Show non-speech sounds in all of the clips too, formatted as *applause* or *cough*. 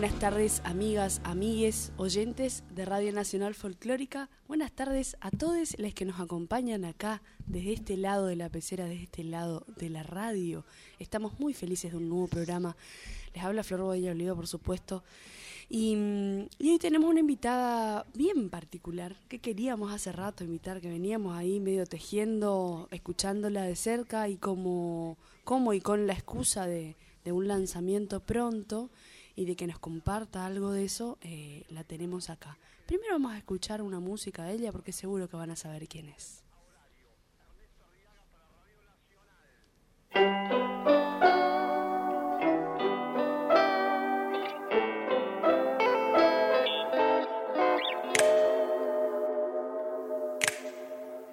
Buenas tardes, amigas, amigues, oyentes de Radio Nacional Folclórica. Buenas tardes a todos los que nos acompañan acá, desde este lado de la pecera, desde este lado de la radio. Estamos muy felices de un nuevo programa. Les habla Flor Bodilla Oliva, por supuesto. Y, y, hoy tenemos una invitada bien particular que queríamos hace rato invitar, que veníamos ahí medio tejiendo, escuchándola de cerca y como, como y con la excusa de un lanzamiento pronto y de que nos comparta algo de eso, eh, la tenemos acá. Primero vamos a escuchar una música de ella porque seguro que van a saber quién es.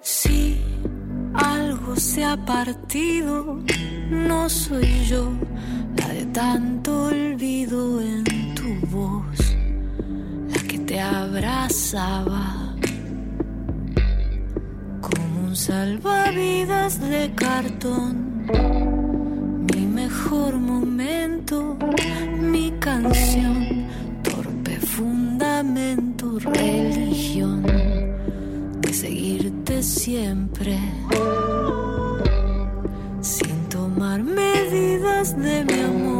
Si algo se ha partido, no soy yo tanto olvido en tu voz, la que te abrazaba como un salvavidas de cartón. Mi mejor momento, mi canción, torpe fundamento, religión de seguirte siempre sin tomar medidas de mi amor.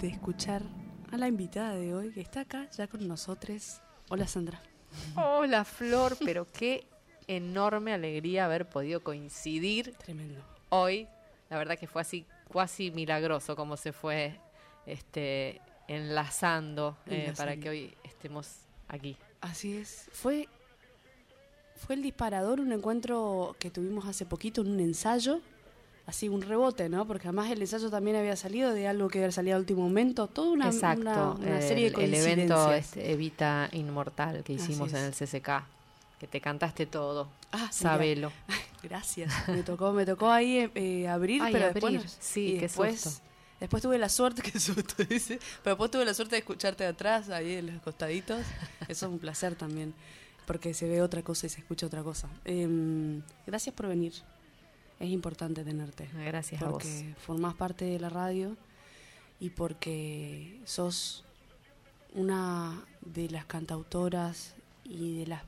De escuchar a la invitada de hoy que está acá ya con nosotros. Hola Sandra. Hola Flor, pero qué enorme alegría haber podido coincidir Tremendo. hoy. La verdad que fue así cuasi milagroso como se fue este enlazando, eh, Enlazando. para que hoy estemos aquí. Así es. Fue, fue el disparador, un encuentro que tuvimos hace poquito en un ensayo. Así, un rebote, ¿no? Porque además el ensayo también había salido de algo que había salido al último momento. Toda una, Exacto, una, una el, serie de el evento coincidencias. este, Evita Inmortal que hicimos en el. CCK. que te cantaste todo. Ah. Sabelo. *laughs* Gracias. Me tocó, me tocó ahí eh, abrir, Ay, pero abrir. después. Sí, qué después, susto. después tuve la suerte, *laughs* que susto dice, pero después tuve la suerte de escucharte de atrás, ahí en los costaditos. Eso es un placer también, porque se ve otra cosa y se escucha otra cosa. Em, gracias por venir. Es importante tenerte. Gracias a vos. porque formás parte de la radio y porque sos una de las cantautoras y de las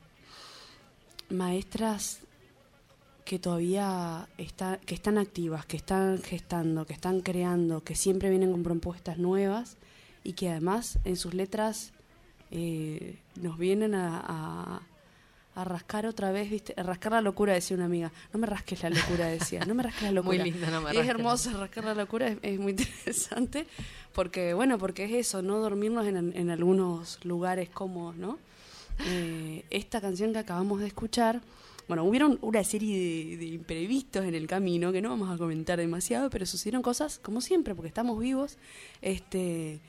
maestras que todavía está, que están activas, que están gestando, que están creando, que siempre vienen con propuestas nuevas y que además en sus letras eh, nos vienen a, a- a rascar otra vez, ¿viste? A rascar la locura, decía una amiga. No me rasques la locura, decía. No me rasques la *laughs* Muy locura. linda, no me Y es rasques la- hermoso rascar la locura, es, es muy *laughs* interesante, porque, bueno, porque es eso, no dormirnos en, en algunos lugares cómodos, ¿no? Eh, esta canción que acabamos de escuchar, bueno, hubieron una serie de, de imprevistos en el camino que no vamos a comentar demasiado, pero sucedieron cosas como siempre, porque estamos vivos, este,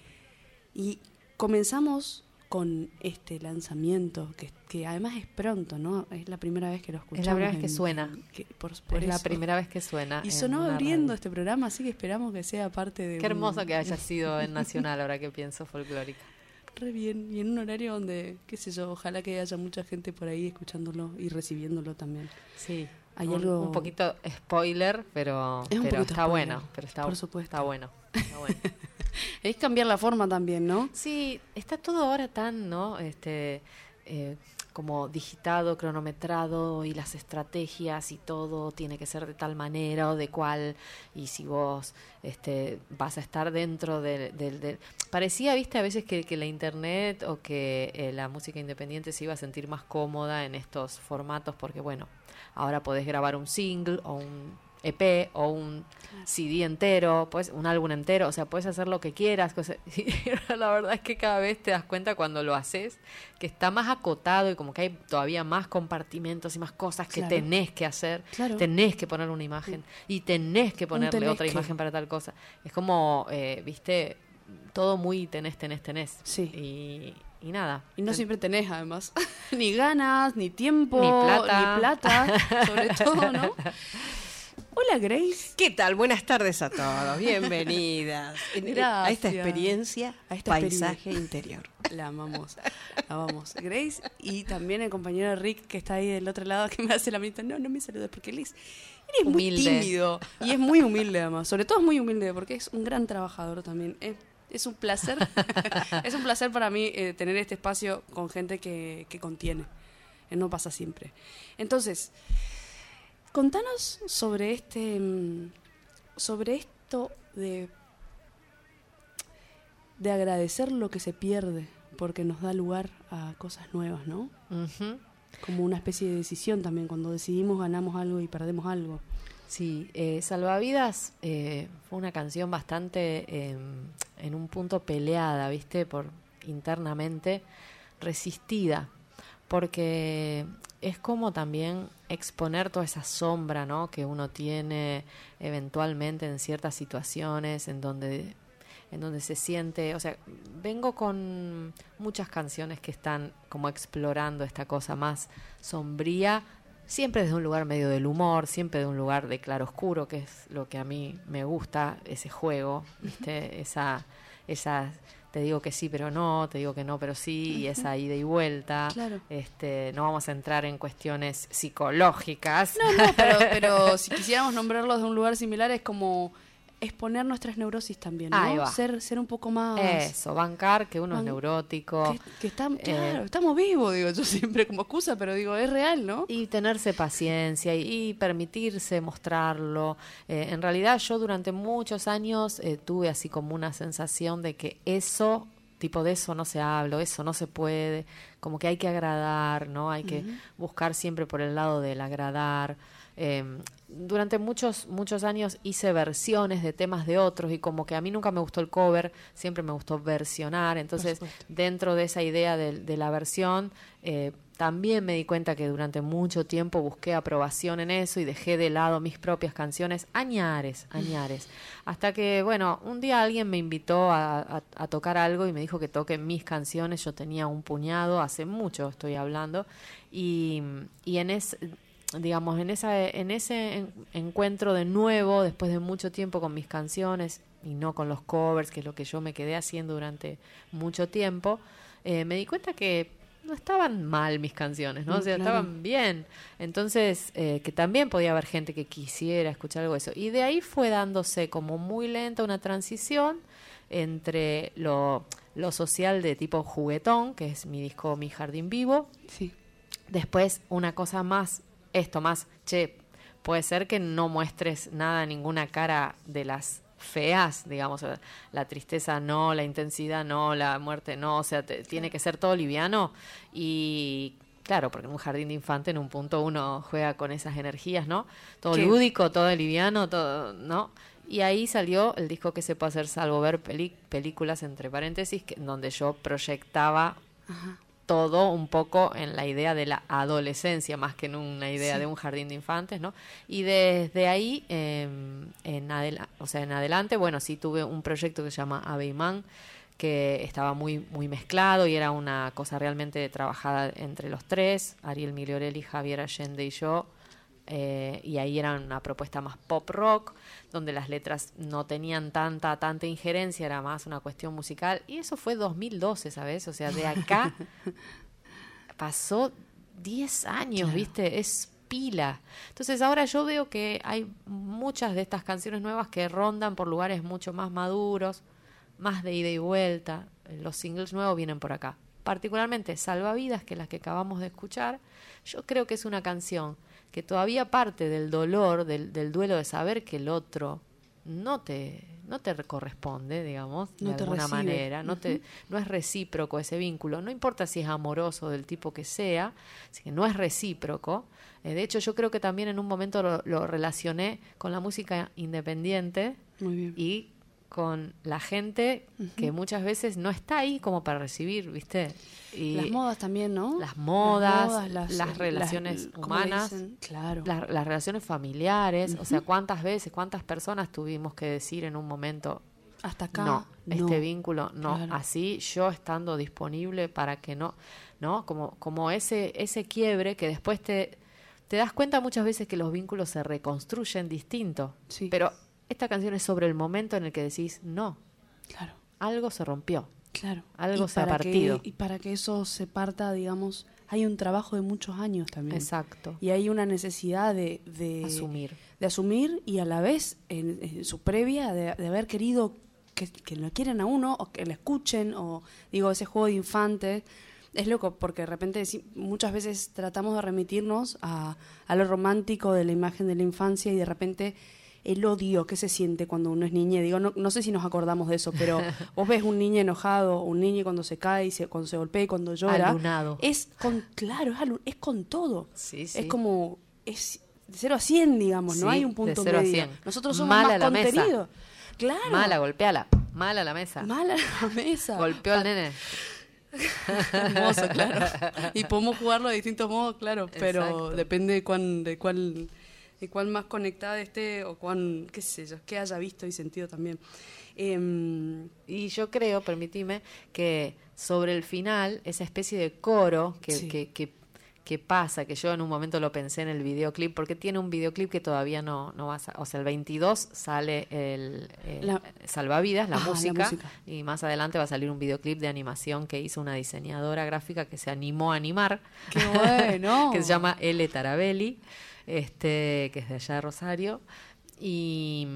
y comenzamos con este lanzamiento, que, que además es pronto, ¿no? Es la primera vez que lo escuchamos. Es la primera vez que en- suena. que- por- por es la eso. primera vez que suena. Y sonó abriendo radio. este programa, así que esperamos que sea parte de. Qué un- hermoso que haya *laughs* sido en Nacional, ahora que pienso folclórica. Re bien. Y en un horario donde, qué sé yo, ojalá que haya mucha gente por ahí escuchándolo y recibiéndolo también. Sí. Hay un, algo- un poquito spoiler, pero, Es un pero poquito está spoiler, bueno. Pero está, por supuesto. Está bueno. Está bueno. *laughs* *laughs* Es cambiar la forma también, ¿no? Sí, está todo ahora tan, ¿no? Este, eh, como digitado, cronometrado y las estrategias y todo tiene que ser de tal manera o de cual y si vos este, vas a estar dentro del... del- del- Parecía, viste, a veces que, que la internet o que eh, la música independiente se iba a sentir más cómoda en estos formatos porque, bueno, ahora podés grabar un single o un EP o un CD entero, pues un álbum entero, o sea, puedes hacer lo que quieras. *laughs* y la verdad es que cada vez te das cuenta cuando lo haces que está más acotado y como que hay todavía más compartimentos y más cosas que Claro. tenés que hacer. Claro. Tenés que poner una imagen y tenés que ponerle tenés otra que. imagen para tal cosa. Es como, eh, viste, todo muy tenés, tenés, tenés. Sí. Y, y nada. Y no Ten- siempre tenés, además. *laughs* ni ganas, ni tiempo, Ni plata. ni plata, sobre todo, ¿no? *laughs* Hola, Grace. ¿Qué tal? Buenas tardes a todos. Bienvenidas *laughs* en- a esta experiencia A esta paisaje interior. *laughs* La amamos, la amamos. Grace y también el compañero Rick que está ahí del otro lado que me hace la mitad. No, no me saludes porque él es, muy tímido y es muy humilde además. Sobre todo es muy humilde porque es un gran trabajador también. Es, es un placer, *laughs* es un placer para mí eh, tener este espacio con gente que, que contiene. Eh, no pasa siempre. Entonces, contanos sobre este, mm, sobre esto de de agradecer lo que se pierde, porque nos da lugar a cosas nuevas, ¿no? Como una especie de decisión también, cuando decidimos ganamos algo y perdemos algo. Sí, eh, Salvavidas eh, fue una canción bastante eh, en un punto peleada, ¿viste? Por internamente resistida, porque es como también exponer toda esa sombra, ¿no? Que uno tiene eventualmente en ciertas situaciones en donde en donde se siente, o sea, vengo con muchas canciones que están como explorando esta cosa más sombría, siempre desde un lugar medio del humor, siempre de un lugar de claroscuro, que es lo que a mí me gusta, ese juego, ¿viste? Esa, esa, te digo que sí, pero no, te digo que no, pero sí, y esa ida y vuelta. Claro. Este, no vamos a entrar en cuestiones psicológicas. No, no, pero, pero *laughs* si quisiéramos nombrarlos de un lugar similar es como exponer nuestras neurosis también, ¿no? Ahí va. Ser, ser un poco más... Eso, bancar que uno es neurótico. Que, que estamos, Eh, claro, estamos vivos, digo yo siempre como excusa, pero digo, es real, ¿no? Y tenerse paciencia y, y permitirse mostrarlo. Eh, en realidad yo durante muchos años eh, tuve así como una sensación de que eso, tipo de eso no se habla, eso no se puede, como que hay que agradar, ¿no? Hay que buscar siempre por el lado del agradar. Eh, durante muchos, muchos años hice versiones de temas de otros y como que a mí nunca me gustó el cover, siempre me gustó versionar. Entonces, dentro de esa idea de, de la versión, eh, también me di cuenta que durante mucho tiempo busqué aprobación en eso y dejé de lado mis propias canciones, añares, añares. *laughs* Hasta que, bueno, un día alguien me invitó a, tocar algo y me dijo que toque mis canciones. Yo tenía un puñado, hace mucho estoy hablando, y, y en ese digamos, en, esa, en ese encuentro de nuevo, después de mucho tiempo con mis canciones y no con los covers, que es lo que yo me quedé haciendo durante mucho tiempo, eh, me di cuenta que no estaban mal mis canciones, ¿no? Mm, o sea, estaban bien. Entonces, eh, que también podía haber gente que quisiera escuchar algo de eso. Y de ahí fue dándose como muy lenta una transición entre lo, lo social de tipo juguetón, que es mi disco Mi Jardín Vivo. Sí. Después una cosa más, esto más, che, puede ser que no muestres nada, ninguna cara de las feas, digamos, la tristeza no, la intensidad no, la muerte no, o sea, tiene que ser todo liviano y claro, porque en un jardín de infante en un punto uno juega con esas energías, ¿no? Todo lúdico, todo liviano, todo, ¿no? Y ahí salió el disco que se puede hacer salvo ver películas entre paréntesis, que, donde yo proyectaba todo un poco en la idea de la adolescencia más que en una idea de un jardín de infantes, ¿no? Y desde ahí, em, en, o sea, en adelante, bueno, sí tuve un proyecto que se llama Abeimán, que estaba muy, muy mezclado y era una cosa realmente trabajada entre los tres, Ariel Migliorelli, Javier Allende y yo, eh, y ahí era una propuesta más pop rock, donde las letras no tenían tanta, tanta injerencia, era más una cuestión musical. Y eso fue 2012, ¿sabes? O sea, de acá *laughs* pasó 10 años, ¿viste? Es pila. Entonces ahora yo veo que hay muchas de estas canciones nuevas que rondan por lugares mucho más maduros, más de ida y vuelta. Los singles nuevos vienen por acá. Particularmente Salvavidas, que las que acabamos de escuchar, yo creo que es una canción que todavía parte del dolor, del, del duelo de saber que el otro no te no te corresponde, digamos, de alguna manera, no te no es recíproco ese vínculo, no importa si es amoroso del tipo que sea, si no es recíproco. Eh, de hecho, yo creo que también en un momento lo, lo relacioné con la música independiente y con la gente que muchas veces no está ahí como para recibir, ¿viste? Y las modas también, ¿no? Las modas, las, relaciones humanas, claro. las, relaciones familiares, o sea, cuántas veces, cuántas personas tuvimos que decir en un momento, hasta acá, no, este vínculo, no, así yo estando disponible para que no, ¿no? Como, como ese, ese quiebre que después te, te das cuenta muchas veces que los vínculos se reconstruyen distinto, sí. pero esta canción es sobre el momento en el que decís, no, claro. algo se rompió. Claro. Algo se ha partido. y para que eso se parta, digamos, hay un trabajo de muchos años también. Exacto. Y hay una necesidad de, asumir. De asumir y a la vez, en, su previa, de, haber querido que, que, lo quieran a uno o que lo escuchen, o digo, ese juego de infante. Es loco, porque de repente muchas veces tratamos de remitirnos a, a lo romántico de la imagen de la infancia y de repente el odio que se siente cuando uno es niña. Digo, no, no sé si nos acordamos de eso, pero *laughs* vos ves un niño enojado, un niño cuando se cae, se, cuando se golpea y cuando llora. Es con, claro, es, con todo. Es como, es de 0 a 100, digamos, no hay un punto medio. Nosotros somos Mala más la contenido. Claro. Mala, golpeala. Mala la mesa. Mala la mesa. Golpeó al nene. *laughs* Hermoso, claro. Y podemos jugarlo de distintos modos, claro, pero depende de cuán, de cuál de cuán más conectada esté o cuán, qué sé yo, que haya visto y sentido también. Em, y yo creo, permitime, que sobre el final, esa especie de coro que, que, que, pasa, que yo en un momento lo pensé en el videoclip, porque tiene un videoclip que todavía no, no va a O sea, el 22 sale el, Salvavidas, la, música, y más adelante va a salir un videoclip de animación que hizo una diseñadora gráfica que se animó a animar. ¡Qué bueno! *laughs* que se llama L. Tarabelli este, que es de allá de Rosario, y,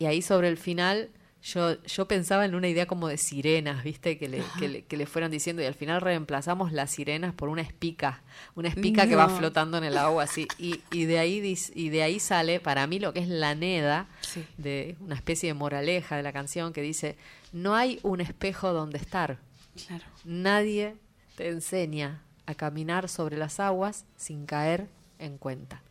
ahí sobre el final yo, yo pensaba en una idea como de sirenas, ¿viste? Que le, que le, fueran diciendo y al final reemplazamos las sirenas por una espica, una espica que va flotando en el agua así. Y, y, de ahí, y de ahí sale para mí lo que es la neda, de una especie de moraleja de la canción que dice, no hay un espejo donde estar. Nadie te enseña a caminar sobre las aguas sin caer en cuenta.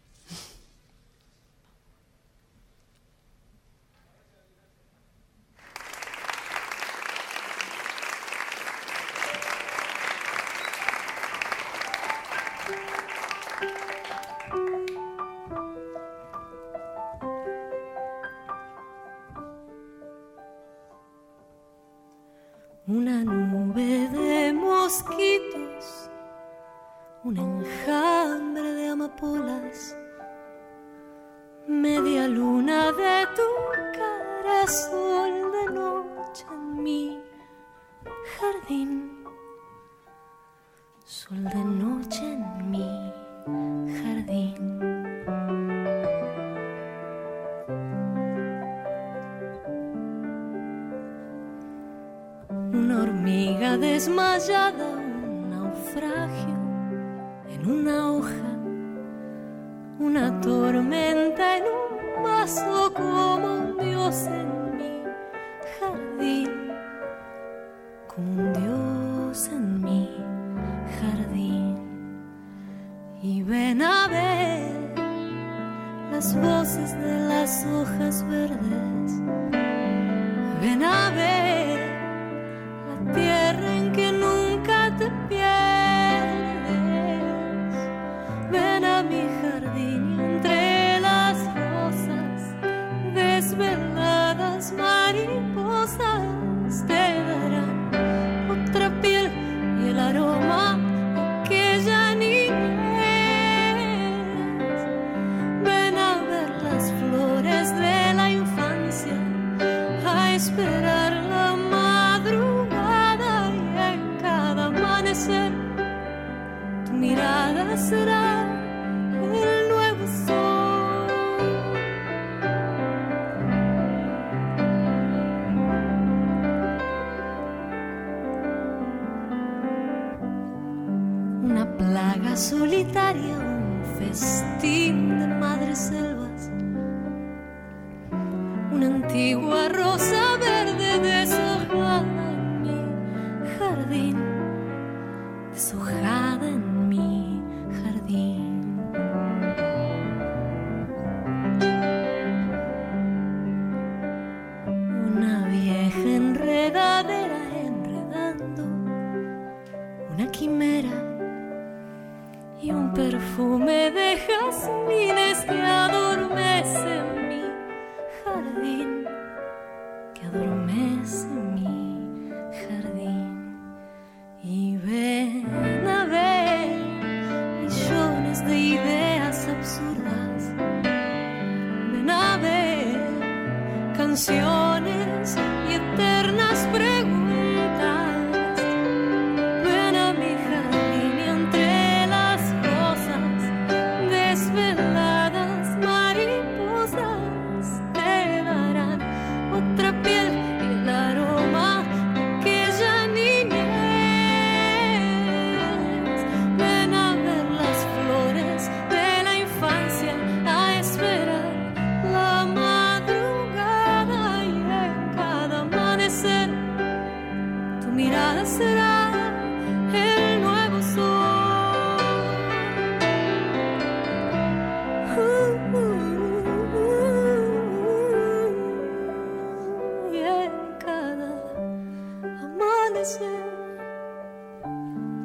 solitaria, un festín de madre selva.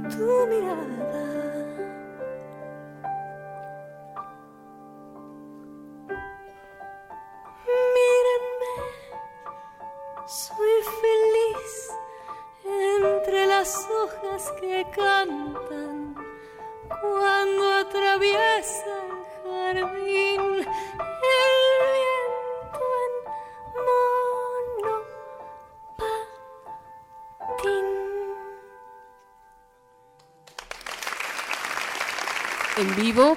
두 미안.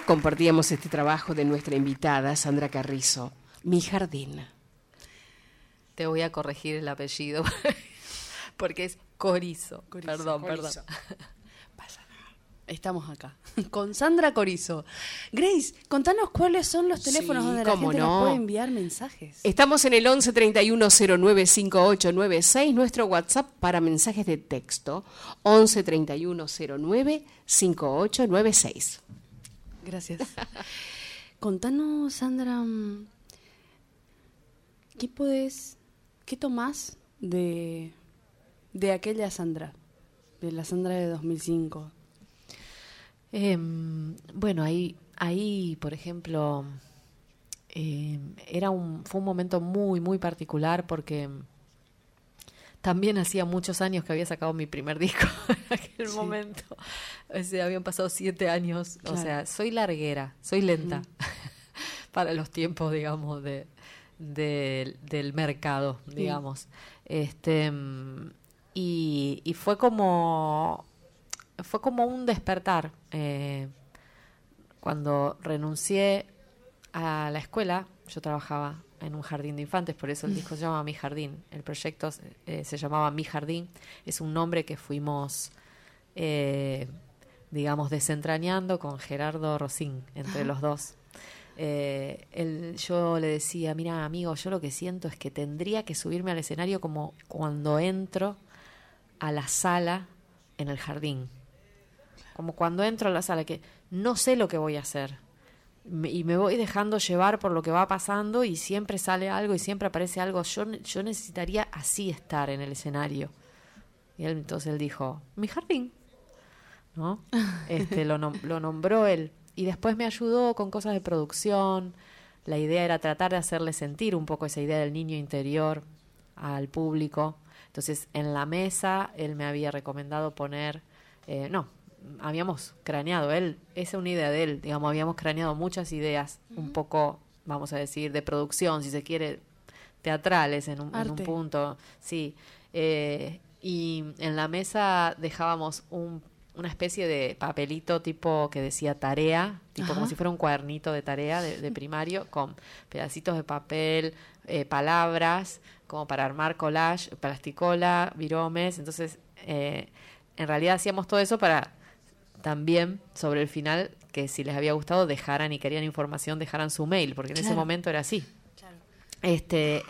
compartíamos este trabajo de nuestra invitada Sandra Carrizo, Mi Jardín. Te voy a corregir el apellido *laughs* porque es Corizo. Perdón, perdón. Estamos acá con Sandra Corizo. Grace, contanos cuáles son los teléfonos sí, donde la gente no. nos puede enviar mensajes. Estamos en el 11 31 09 5896, nuestro WhatsApp para mensajes de texto. 11 31 09 5896. Gracias. *laughs* Contanos, Sandra, mm, ¿qué podés, qué tomás de, de aquella Sandra, de la Sandra de 2005? Em, bueno, ahí, ahí, por ejemplo, em, era un, fue un momento muy, muy particular porque también hacía muchos años que había sacado mi primer disco *laughs* en aquel Sí. momento. O sea, habían pasado siete años. O sea, soy larguera, soy lenta *laughs* para los tiempos, digamos, de, de- del mercado, digamos. Este, mm, y, y fue como fue como un despertar. eh, cuando renuncié a la escuela, yo trabajaba en un jardín de infantes, por eso el disco se llama Mi Jardín. El proyecto eh, se llamaba Mi Jardín. Es un nombre que fuimos, eh, digamos, desentrañando con Gerardo Rosín, entre los dos. Eh, él- yo le decía, mira, amigo, yo lo que siento es que tendría que subirme al escenario como cuando entro a la sala en el jardín. Como cuando entro a la sala, que no sé lo que voy a hacer. Y me voy dejando llevar por lo que va pasando y siempre sale algo y siempre aparece algo. Yo, yo necesitaría así estar en el escenario. Y él, entonces él dijo, mi jardín. ¿No? *laughs* Este, lo, nom- lo nombró él. Y después me ayudó con cosas de producción. La idea era tratar de hacerle sentir un poco esa idea del niño interior al público. Entonces, en la mesa, él me había recomendado poner, eh, no, habíamos craneado, él, esa es una idea de él, digamos, habíamos craneado muchas ideas, un poco, vamos a decir, de producción, si se quiere, teatrales en un, en un punto, sí. Eh, y en la mesa dejábamos un- una especie de papelito tipo que decía tarea, tipo como si fuera un cuadernito de tarea de, de *laughs* primario, con pedacitos de papel, eh, palabras, como para armar collage, plasticola, viromes. Entonces, eh, en realidad hacíamos todo eso para también sobre el final que si les había gustado dejaran y querían información dejaran su mail porque en ese momento era así. Este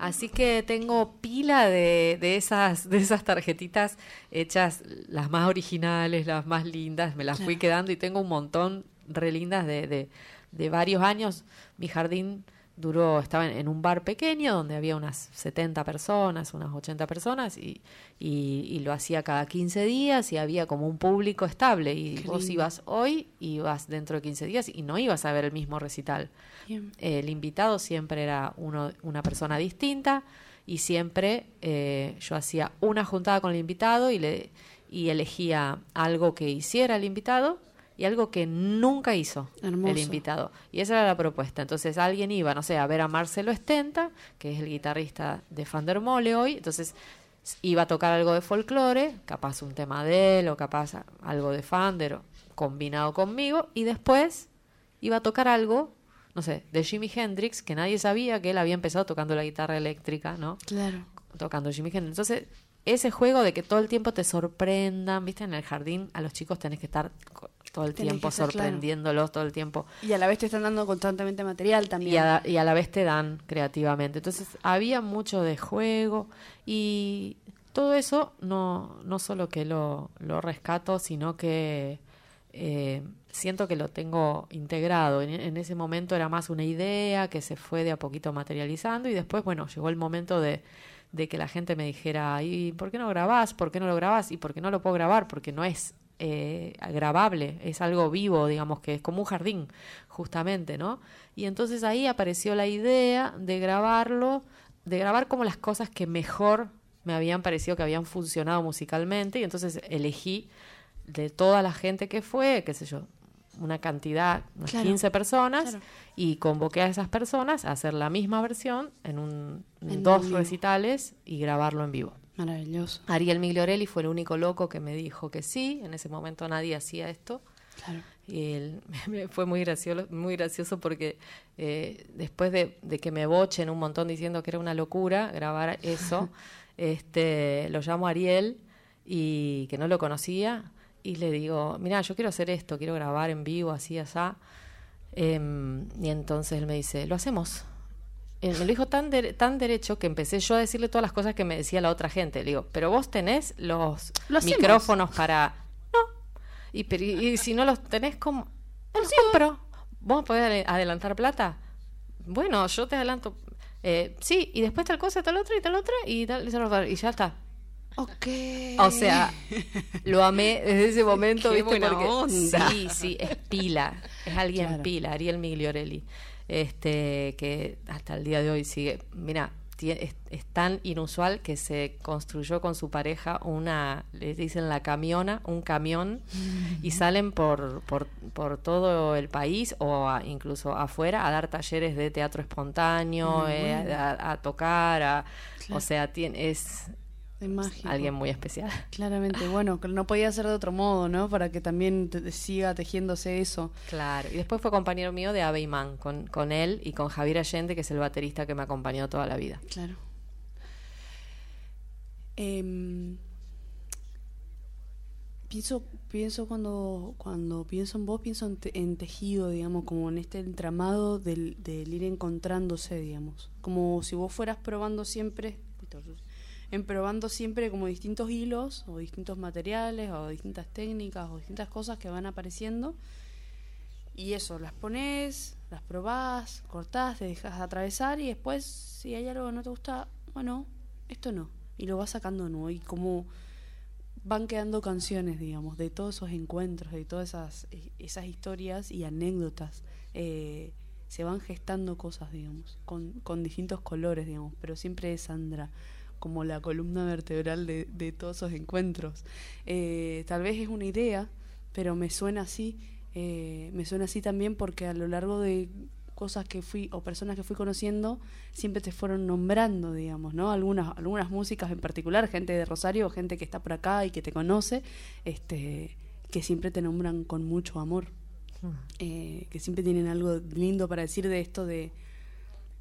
así que tengo pila de, de esas de esas tarjetitas hechas las más originales las más lindas me las fui quedando y tengo un montón re lindas de, de, de varios años. Mi jardín duró estaba en, en un bar pequeño donde había unas 70 personas unas 80 personas y, y, y lo hacía cada 15 días y había como un público estable. Y Qué vos lindo. ibas hoy y ibas dentro de 15 días y no ibas a ver el mismo recital. El invitado siempre era uno, una persona distinta y siempre eh, yo hacía una juntada con el invitado y, le, y elegía algo que hiciera el invitado y algo que nunca hizo Hermoso. el invitado. Y esa era la propuesta. Entonces alguien iba, no sé, a ver a Marcelo Estenta, que es el guitarrista de Fandermole hoy, entonces iba a tocar algo de folclore, capaz un tema de él o capaz algo de Fander combinado conmigo, y después iba a tocar algo, no sé, de Jimi Hendrix, que nadie sabía que él había empezado tocando la guitarra eléctrica, ¿no? Claro. Tocando Jimi Hendrix. Entonces, ese juego de que todo el tiempo te sorprendan, ¿viste? En el jardín a los chicos tenés que estar todo el Tenés tiempo claro. sorprendiéndolos, todo el tiempo. Y a la vez te están dando constantemente material también. Y a, y a la vez te dan creativamente. Entonces había mucho de juego y todo eso no, no solo que lo, lo rescato, sino que eh, siento que lo tengo integrado. En, en ese momento era más una idea que se fue de a poquito materializando y después, bueno, llegó el momento de, de que la gente me dijera, ¿y por qué no grabás? ¿Por qué no lo grabás? ¿Y por qué no lo puedo grabar? Porque no es eh, grabable, es algo vivo, digamos que es como un jardín, justamente, ¿no? Y entonces ahí apareció la idea de grabarlo, de grabar como las cosas que mejor me habían parecido que habían funcionado musicalmente, y entonces elegí de toda la gente que fue, qué sé yo, una cantidad, unas Claro, 15 personas, claro. y convoqué a esas personas a hacer la misma versión en, un, en dos vivo. recitales y grabarlo en vivo. Maravilloso. Ariel Migliorelli fue el único loco que me dijo que sí. En ese momento nadie hacía esto. Claro. Y él, *laughs* me- fue muy gracioso, muy gracioso porque eh, después de, de que me bochen un montón diciendo que era una locura grabar eso, *laughs* este, lo llamo Ariel y que no lo conocía y le digo, mira, yo quiero hacer esto, quiero grabar en vivo, así, así. Em, y entonces él me dice, lo hacemos. Eh, me lo dijo tan, dere- tan derecho que empecé yo a decirle todas las cosas que me decía la otra gente. Le digo, pero vos tenés los Lo micrófonos para... No. Y, pero- y- y si no los tenés, como... Los compro. ¿Vos podés ade- adelantar plata? Bueno, yo te adelanto... eh, sí, y después tal cosa, tal otra y tal otra y tal, y tal- y ya está. Ok. O sea, lo amé desde ese momento, Qué ¿viste? buena Porque onda. sí, sí, es pila, es alguien Claro. pila, Ariel Migliorelli, este que hasta el día de hoy sigue. Mira, es, es tan inusual que se construyó con su pareja una, le dicen la camiona, un camión, y salen por, por, por todo el país o a- incluso afuera a dar talleres de teatro espontáneo, eh, bueno. a, a tocar, a- Claro. o sea, tiene, es Mágico. alguien muy especial. *laughs* Claramente, bueno, no podía ser de otro modo, ¿no? Para que también te- te siga tejiéndose eso. Claro, y después fue compañero mío de Ave Imán, con, con él y con Javier Allende, que es el baterista que me acompañó toda la vida. Claro. Em, pienso, pienso cuando, cuando pienso en vos, pienso en, te- en tejido, digamos, como en este entramado del, del ir encontrándose, digamos. Como si vos fueras probando siempre, en probando siempre como distintos hilos o distintos materiales o distintas técnicas o distintas cosas que van apareciendo. Y eso, las pones, las probás, cortás, te dejas atravesar y después, si hay algo que no te gusta, bueno, esto no. Y lo vas sacando nuevo. Y como van quedando canciones, digamos, de todos esos encuentros, de todas esas, eh, esas historias y anécdotas. eh, se van gestando cosas, digamos, con, con distintos colores, digamos, pero siempre es Sandra como la columna vertebral de, de todos esos encuentros. Eh, tal vez es una idea, pero me suena así, eh, me suena así también porque a lo largo de cosas que fui o personas que fui conociendo siempre te fueron nombrando digamos no algunas algunas músicas en particular gente de Rosario gente que está por acá y que te conoce este que siempre te nombran con mucho amor. Eh, que siempre tienen algo lindo para decir de esto de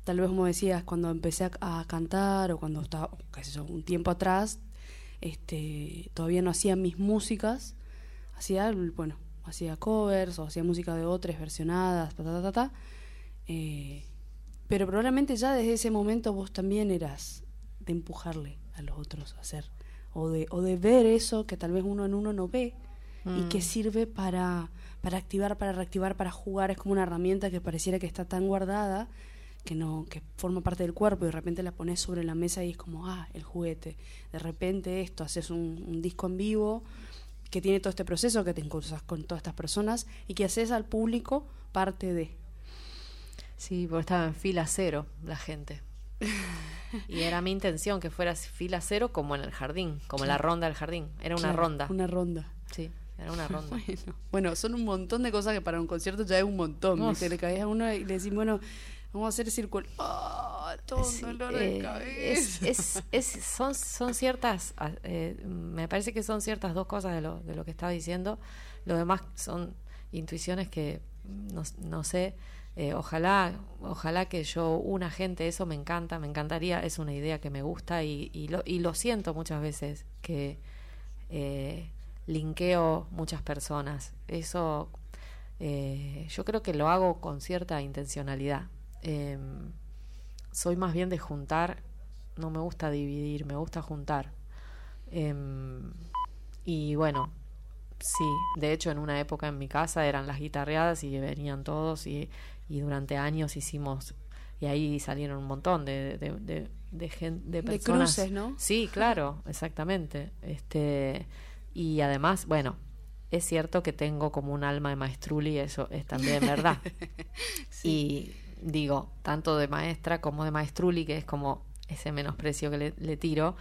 tal vez como decías cuando empecé a, a cantar o cuando estaba qué sé yo, un tiempo atrás este todavía no hacía mis músicas hacía bueno hacía covers o hacía música de otras versionadas ta ta ta ta. Eh, pero probablemente ya desde ese momento vos también eras de empujarle a los otros a hacer o de o de ver eso que tal vez uno en uno no ve y que sirve para, para activar, para reactivar, para jugar. Es como una herramienta que pareciera que está tan guardada que no que forma parte del cuerpo y de repente la pones sobre la mesa y es como, ah, el juguete. De repente esto, haces un, un disco en vivo que tiene todo este proceso, que te encuentras con todas estas personas y que haces al público parte de. Sí, porque estaba en fila cero la gente. *laughs* Y era mi intención que fuera fila cero como en el jardín, como la ronda del jardín. Era una Claro, ronda. Una ronda. Sí, era una ronda. Bueno, *laughs* bueno, son un montón de cosas que para un concierto ya es un montón. ¿viste? Le caes a uno y le decís, bueno, vamos a hacer círculo. ¡Ah! todo un dolor de eh, cabeza. es, es, es- son, son ciertas, ah, eh, me parece que son ciertas dos cosas de lo, de lo que estaba diciendo. Lo demás son intuiciones que no, no sé. eh, ojalá, ojalá que yo una gente, eso me encanta, me encantaría, es una idea que me gusta y, y, lo, y lo siento muchas veces que linkeo muchas personas. Eso eh, yo creo que lo hago con cierta intencionalidad. Em, soy más bien de juntar, no me gusta dividir, me gusta juntar. Em, y bueno, sí, de hecho en una época en mi casa eran las guitarreadas y venían todos y, y durante años hicimos, y ahí salieron un montón de, de, de, de, gen- de De personas. cruces, ¿no? Sí, claro, exactamente. Este, y además, bueno, es cierto que tengo como un alma de maestruli, eso es también verdad. *laughs* Y digo, tanto de maestra como de maestruli, que es como ese menosprecio que le, le tiro,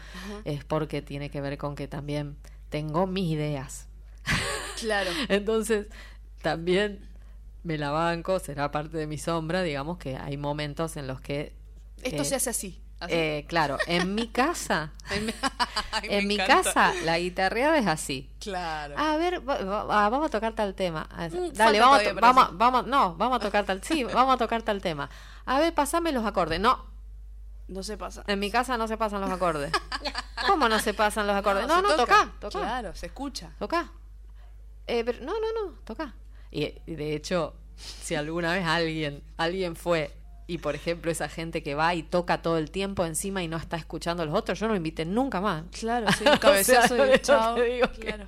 es porque tiene que ver con que también tengo mis ideas. *laughs* Claro. Entonces, también me la banco, será parte de mi sombra, digamos que hay momentos en los que... Esto eh, se hace así. Así. eh, claro, en mi casa, *laughs* Ay, *laughs* en mi encanta. casa, la guitarreada es así. Claro. A ver, va- va- ah, vamos a tocar tal tema. Ah, Mm, Dale, vamos, a vamos, no, vamos a tocar tal, sí, *laughs* vamos a tocar tal tema. A ver, pasame los acordes. No, No se pasa. en mi casa no se pasan los acordes. ¿Cómo no se pasan los acordes? No, no, toca. toca, toca, Claro, se escucha. toca. Eh, pero, no, no, no, toca. Y, y de hecho, si alguna vez alguien, alguien fue y por ejemplo esa gente que va y toca todo el tiempo encima y no está escuchando a los otros, yo no lo invité nunca más. Claro, *laughs* sí, un cabezazo O sea, y chao. te digo que Claro.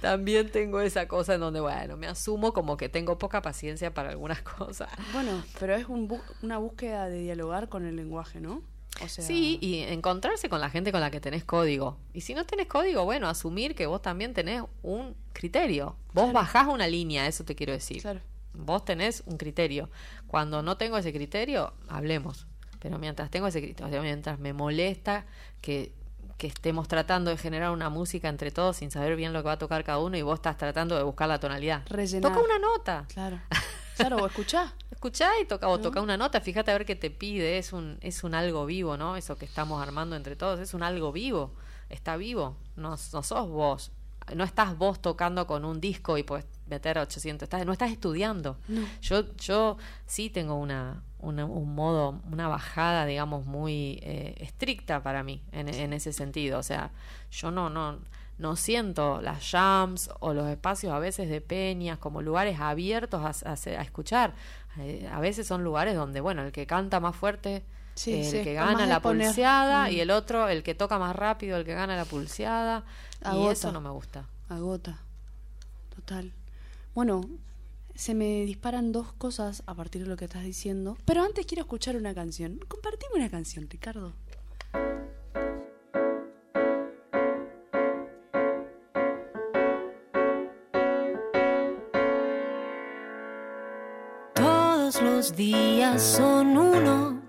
También tengo esa cosa en donde, bueno, me asumo como que tengo poca paciencia para algunas *laughs* cosas. Bueno, pero es un bu- una búsqueda de dialogar con el lenguaje, ¿no? O sea, Sí, y encontrarse con la gente con la que tenés código. Y si no tenés código, bueno, asumir que vos también tenés un criterio. Vos bajás una línea, eso te quiero decir. Claro. Vos tenés un criterio. Cuando no tengo ese criterio, hablemos. Pero mientras tengo ese criterio, mientras me molesta que, que estemos tratando de generar una música entre todos sin saber bien lo que va a tocar cada uno y vos estás tratando de buscar la tonalidad. Rellenar. Toca una nota. Claro. *laughs* Claro, o escuchá. Escuchá y toca, o toca una nota, fíjate a ver qué te pide, es un, es un algo vivo, ¿no? Eso que estamos armando entre todos, es un algo vivo, está vivo, no, no sos vos, no estás vos tocando con un disco y puedes meter 800, estás, no estás estudiando. Yo, yo sí tengo una, una- un modo, una bajada, digamos, muy eh, estricta para mí en, en ese sentido. O sea, yo no, no, no siento las jams o los espacios a veces de peñas como lugares abiertos a, a- a escuchar. Eh, a veces son lugares donde, bueno, el que canta más fuerte, Sí, el sí, que gana la poner. pulseada Mm. y el otro, el que toca más rápido, el que gana la pulseada. Y eso no me gusta. Agota. Total. Bueno, se me disparan dos cosas a partir de lo que estás diciendo. Pero antes quiero escuchar una canción. Compartime una canción, Ricardo. Todos los días son uno.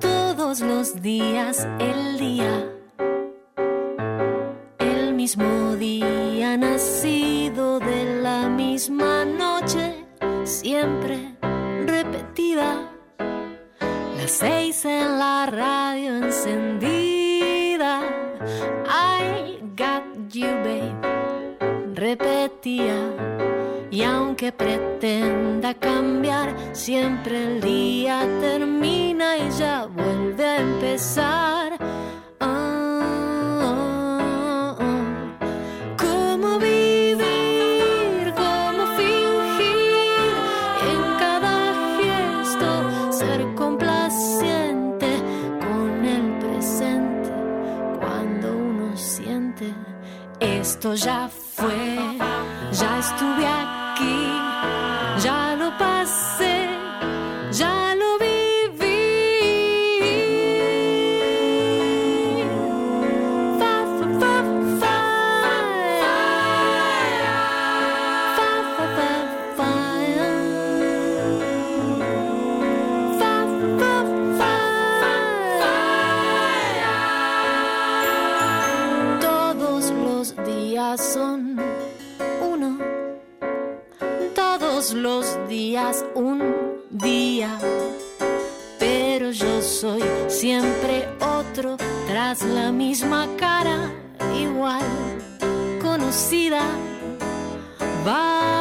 Todos los días el día. Siempre repetida. Las seis en la radio encendida. I got you, babe. Repetía. Y aunque pretenda cambiar, siempre el día termina y ya vuelve a empezar. Esto ya fue, la misma cara, igual conocida. Vago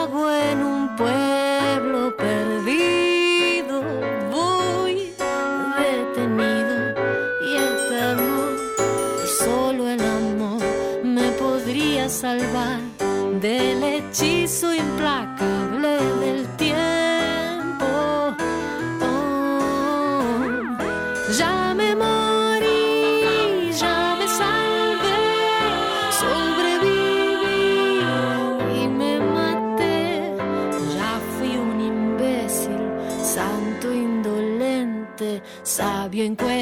sabio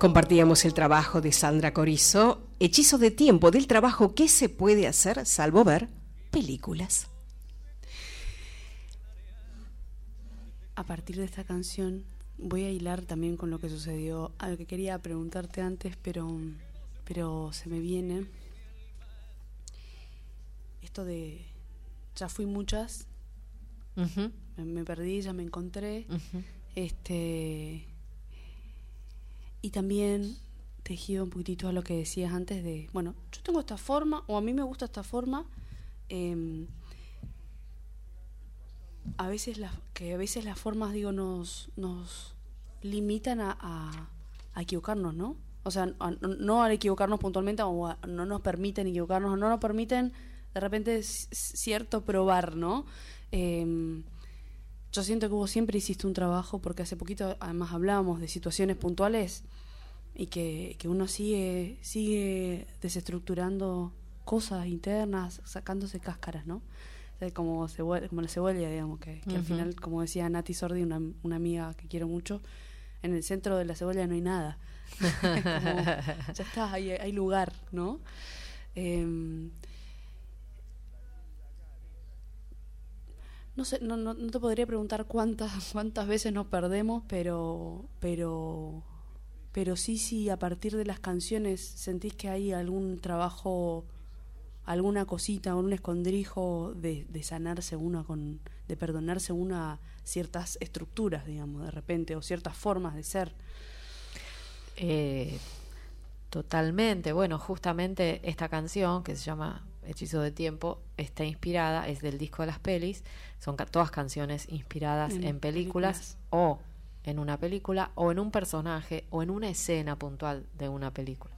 Compartíamos el trabajo de Sandra Corizo, Hechizo de Tiempo, del trabajo que se puede hacer salvo ver películas. A partir de esta canción voy a hilar también con lo que sucedió, algo que quería preguntarte antes, pero, pero se me viene. Esto de ya fui muchas, me, me perdí, ya me encontré. Este. Y también tejido un poquitito a lo que decías antes de, bueno, yo tengo esta forma, o a mí me gusta esta forma. em, a veces las, que a veces las formas, digo, nos, nos limitan a, a- equivocarnos, ¿no? O sea, a- no, al equivocarnos puntualmente o no nos permiten equivocarnos, no nos permiten de repente c- cierto probar, ¿no? Eh, yo siento que vos siempre hiciste un trabajo, porque hace poquito además hablábamos de situaciones puntuales y que, que uno sigue, sigue desestructurando cosas internas, sacándose cáscaras, ¿no? O sea, como, cebolla, como la cebolla, digamos, que, que al final, como decía Nati Sordi, una, una amiga que quiero mucho, en el centro de la cebolla no hay nada. *laughs* Como, ya está, hay, hay lugar, ¿no? Em, no sé, no, no, no te podría preguntar cuántas, *laughs* cuántas veces nos perdemos, pero, pero, pero sí, sí, a partir de las canciones sentís que hay algún trabajo, alguna cosita, un escondrijo de, sanarse una con, de perdonarse una ciertas estructuras, digamos, de repente, o ciertas formas de ser. Eh, totalmente. Bueno, justamente esta canción que se llama Hechizo de Tiempo está inspirada, es del disco de las pelis. Son ca- todas canciones inspiradas En en, películas, películas. o en una película o en un personaje o en una escena puntual de una película.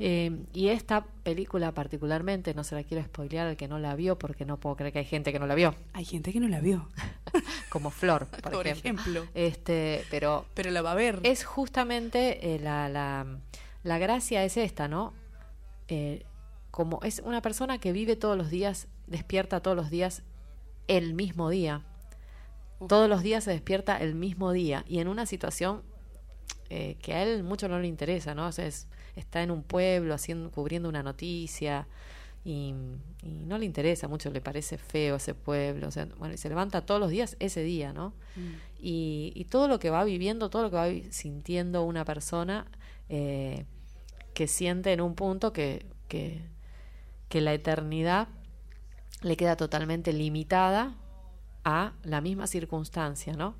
Eh, y esta película particularmente, no se la quiero spoilear al que no la vio porque no puedo creer que hay gente que no la vio, *laughs* Hay gente que no la vio, *laughs* como Flor, por, *laughs* por ejemplo. ejemplo, Este, pero pero la va a ver. es justamente eh, la, la, la gracia es esta, ¿no? Eh, como es una persona que vive todos los días, despierta todos los días el mismo día. Todos los días se despierta el mismo día y en una situación eh, que a él mucho no le interesa, ¿no? O sea, es- está en un pueblo haciendo, cubriendo una noticia y, y no le interesa mucho, le parece feo ese pueblo, o sea, bueno, y se levanta todos los días ese día, ¿no? y, y todo lo que va viviendo, todo lo que va sintiendo una persona eh, que siente en un punto que, que, que la eternidad le queda totalmente limitada a la misma circunstancia, ¿no?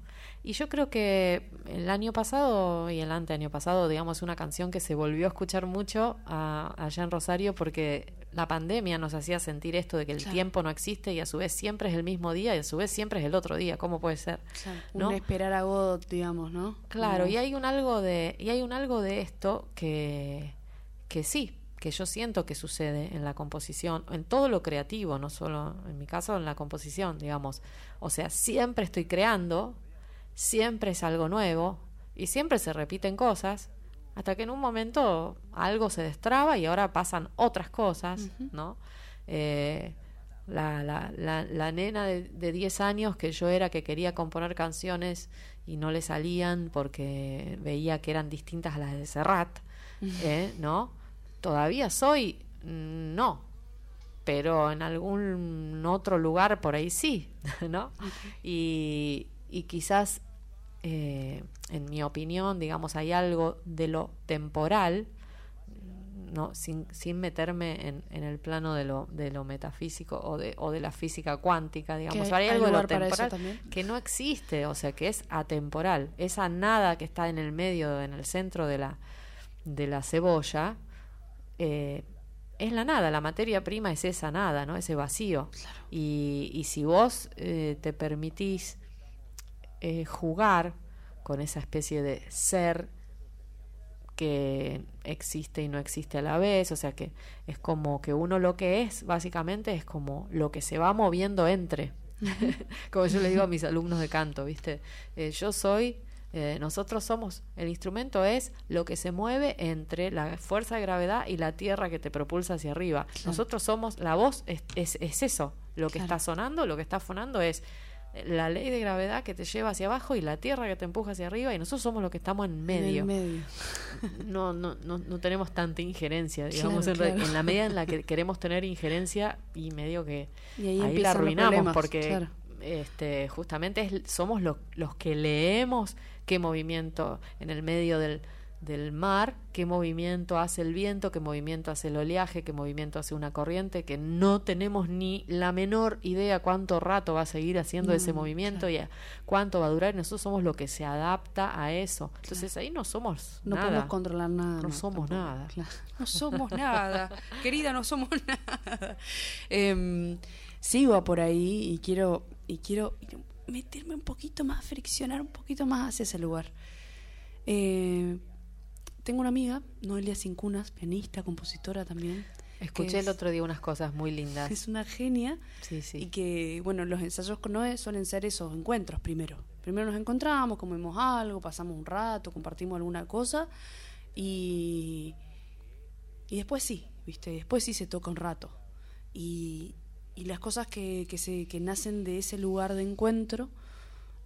Y yo creo que el año pasado y el anteaño pasado, digamos, una canción que se volvió a escuchar mucho a- allá en Rosario porque la pandemia nos hacía sentir esto de que el Claro. tiempo no existe y a su vez siempre es el mismo día y a su vez siempre es el otro día. ¿Cómo puede ser? Claro, ¿no? un esperar a Godot, digamos, ¿no? Claro, y hay un algo de y hay un algo de esto que que sí, que yo siento que sucede en la composición, en todo lo creativo, no solo en mi caso en la composición, digamos. O sea, siempre estoy creando, siempre es algo nuevo y siempre se repiten cosas hasta que en un momento algo se destraba y ahora pasan otras cosas, ¿no? Eh, la, la, la, la nena de, de 10 años que yo era que quería componer canciones y no le salían porque veía que eran distintas a las de Serrat, ¿eh? ¿no? Todavía soy, no, pero en algún otro lugar por ahí sí, *laughs* ¿no? Y, y quizás, eh, en mi opinión, digamos, hay algo de lo temporal, no sin, sin meterme en, en el plano de lo, de lo metafísico o de, o de la física cuántica, digamos. Hay hay algo de lo temporal que no existe, o sea, que es atemporal. Esa nada que está en el medio, en el centro de la, de la cebolla, eh, es la nada, la materia prima es esa nada, ¿no? Ese vacío. Y, y si vos eh, te permitís eh, jugar con esa especie de ser que existe y no existe a la vez, o sea que es como que uno lo que es, básicamente es como lo que se va moviendo entre, *laughs* como yo le digo a mis alumnos de canto, ¿viste? Eh, yo soy, eh, nosotros somos, el instrumento es lo que se mueve entre la fuerza de gravedad y la tierra que te propulsa hacia arriba. Nosotros somos, la voz es, es, es eso, lo que Claro. está sonando, lo que está fonando es la ley de gravedad que te lleva hacia abajo y la tierra que te empuja hacia arriba y nosotros somos los que estamos en En medio el medio. *laughs* no, no, no, no tenemos tanta injerencia, digamos, Claro, en, claro. en la medida en la que queremos tener injerencia y medio que Y ahí ahí, la arruinamos porque. Este, justamente es- somos lo- los que leemos qué movimiento en el medio del, del mar, qué movimiento hace el viento, qué movimiento hace el oleaje, qué movimiento hace una corriente, que no tenemos ni la menor idea cuánto rato va a seguir haciendo ese No, movimiento y a cuánto va a durar. Nosotros somos lo que se adapta a eso. Entonces ahí no somos No nada. podemos controlar nada. No somos nada. Claro. No somos nada. *laughs* Querida, no somos nada. Em, sigo por ahí y quiero, y quiero meterme un poquito más, friccionar un poquito más hacia ese lugar. Eh, tengo una amiga, Noelia Cincunas, pianista, compositora también. Escuché el otro día unas cosas muy lindas. Es una genia Sí, sí. y que, bueno, los ensayos con Noé suelen ser esos encuentros primero. Primero nos encontramos, comemos algo, pasamos un rato, compartimos alguna cosa y, y después sí, ¿viste? Después sí se toca un rato. Y, y las cosas que, que, se, que nacen de ese lugar de encuentro